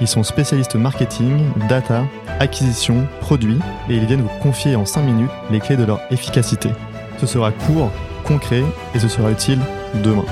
Ils sont spécialistes marketing, data, acquisition, produits, et ils viennent vous confier en 5 minutes les clés de leur efficacité. Ce sera court, concret, et ce sera utile demain.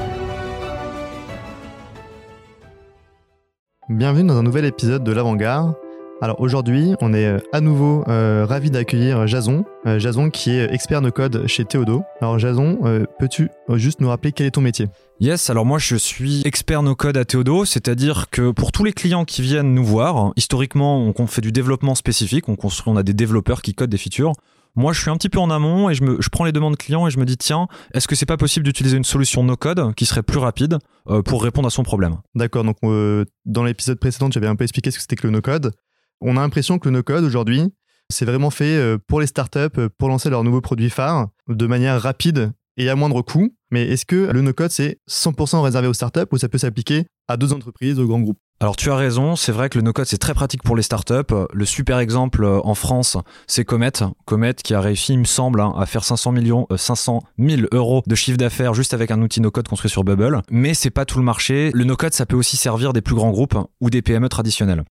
Bienvenue dans un nouvel épisode de l'Avant-Garde. Alors aujourd'hui, on est euh, à nouveau euh, ravi d'accueillir Jason, euh, Jason qui est expert de code chez Théodo. Alors Jason, euh, peux-tu euh, juste nous rappeler quel est ton métier? Yes, alors moi je suis expert no code à Théodo, c'est-à-dire que pour tous les clients qui viennent nous voir, historiquement on fait du développement spécifique, on construit, on a des développeurs qui codent des features. Moi, je suis un petit peu en amont et je, me, je prends les demandes clients et je me dis tiens, est-ce que c'est pas possible d'utiliser une solution no code qui serait plus rapide euh, pour répondre à son problème? D'accord, donc euh, dans l'épisode précédent, j'avais un peu expliqué ce que c'était que le no-code. On a l'impression que le no-code aujourd'hui, c'est vraiment fait euh, pour les startups, euh, pour lancer leurs nouveaux produits phares de manière rapide et à moindre coût. Mais est-ce que le no-code, c'est 100% réservé aux startups ou ça peut s'appliquer à d'autres entreprises, aux grands groupes? Alors tu as raison, c'est vrai que le no-code c'est très pratique pour les startups. Le super exemple euh, en France, c'est Comet. Comet qui a réussi, il me semble, hein, à faire 500 millions, euh, 500 000 euros de chiffre d'affaires juste avec un outil no-code construit sur Bubble. Mais c'est pas tout le marché. Le no-code, ça peut aussi servir des plus grands groupes ou des PME traditionnels.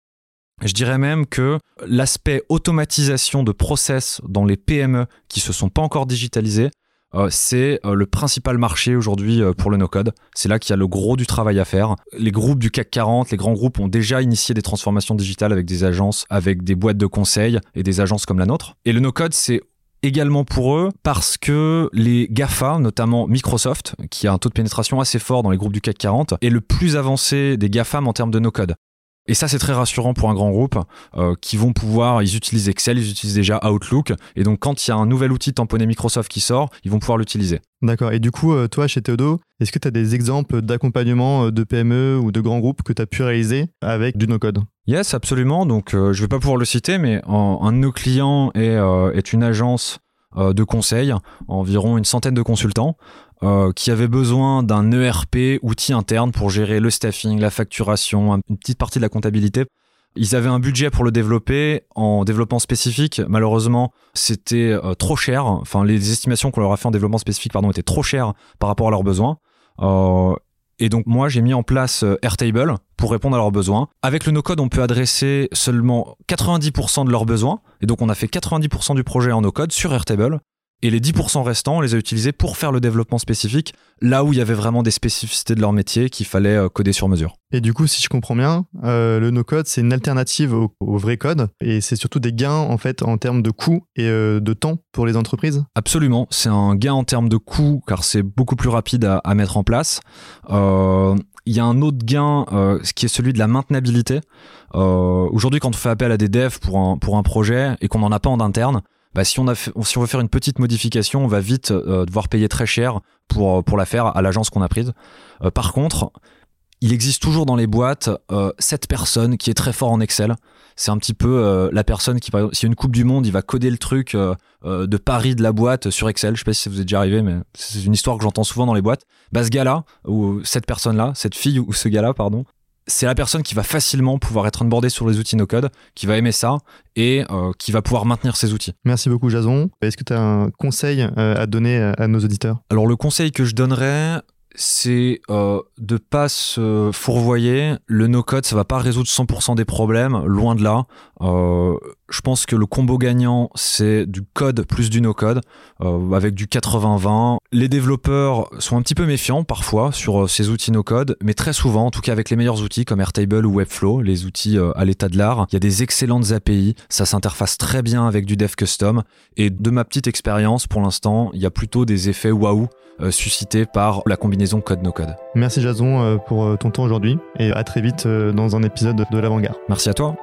Je dirais même que l'aspect automatisation de process dans les PME qui se sont pas encore digitalisés, euh, c'est euh, le principal marché aujourd'hui euh, pour le no-code. C'est là qu'il y a le gros du travail à faire. Les groupes du CAC 40, les grands groupes ont déjà initié des transformations digitales avec des agences, avec des boîtes de conseil et des agences comme la nôtre. Et le no-code, c'est également pour eux parce que les GAFA, notamment Microsoft, qui a un taux de pénétration assez fort dans les groupes du CAC 40, est le plus avancé des GAFAM en termes de no-code. Et ça, c'est très rassurant pour un grand groupe euh, qui vont pouvoir, ils utilisent Excel, ils utilisent déjà Outlook. Et donc, quand il y a un nouvel outil tamponné Microsoft qui sort, ils vont pouvoir l'utiliser. D'accord. Et du coup, euh, toi, chez Théodo, est-ce que tu as des exemples d'accompagnement euh, de PME ou de grands groupes que tu as pu réaliser avec du no-code? Yes, absolument. Donc, euh, je vais pas pouvoir le citer, mais en- un de nos clients est, euh, est une agence de conseil, environ une centaine de consultants, euh, qui avait besoin d'un ERP, outil interne pour gérer le staffing, la facturation, un- une petite partie de la comptabilité. Ils avaient un budget pour le développer en développement spécifique. Malheureusement, c'était euh, trop cher. Enfin, les estimations qu'on leur a fait en développement spécifique, pardon, étaient trop chères par rapport à leurs besoins. Euh, et donc moi, j'ai mis en place euh, Airtable pour répondre à leurs besoins. Avec le no-code, on peut adresser seulement 90% de leurs besoins. Et donc on a fait 90% du projet en no-code sur Airtable. Et les 10% restants, on les a utilisés pour faire le développement spécifique, là où il y avait vraiment des spécificités de leur métier qu'il fallait euh, coder sur mesure. Et du coup, si je comprends bien, euh, le no-code, c'est une alternative au, au vrai code et c'est surtout des gains en fait en termes de coûts et euh, de temps pour les entreprises. Absolument, c'est un gain en termes de coût car c'est beaucoup plus rapide à, à mettre en place. Euh, Il y a un autre gain euh, qui est celui de la maintenabilité. Euh, Aujourd'hui, quand on fait appel à des devs pour un, pour un projet et qu'on n'en a pas en interne, bah, si, on veut faire une petite modification, on va vite euh, devoir payer très cher pour, pour la faire à l'agence qu'on a prise. Euh, par contre, il existe toujours dans les boîtes euh, cette personne qui est très fort en Excel. C'est un petit peu euh, la personne qui, par exemple, s'il y a une Coupe du Monde, il va coder le truc euh, euh, de Paris de la boîte sur Excel. Je sais pas si vous est déjà arrivé, mais c'est une histoire que j'entends souvent dans les boîtes. Bah, ce gars-là, ou cette personne-là, cette fille ou ce gars-là, pardon, c'est la personne qui va facilement pouvoir être onboardée sur les outils no-code, qui va aimer ça et euh, qui va pouvoir maintenir ses outils. Merci beaucoup, Jason. Est-ce que tu as un conseil euh, à donner à, à nos auditeurs? Alors le conseil que je donnerais, c'est euh, de pas se fourvoyer. Le no-code, ça va pas résoudre 100% des problèmes, loin de là. Je pense que le combo gagnant, c'est du code plus du no-code, euh, avec du 80-20. Les développeurs sont un petit peu méfiants parfois sur euh, ces outils no-code, mais très souvent, en tout cas avec les meilleurs outils comme Airtable ou Webflow, les outils euh, à l'état de l'art, il y a des excellentes API, ça s'interface très bien avec du dev custom. Et de ma petite expérience, pour l'instant, il y a plutôt des effets waouh suscités par la combinaison code-no-code. Merci, Jason, pour ton temps aujourd'hui et à très vite dans un épisode de l'Avant-Garde. Merci à toi.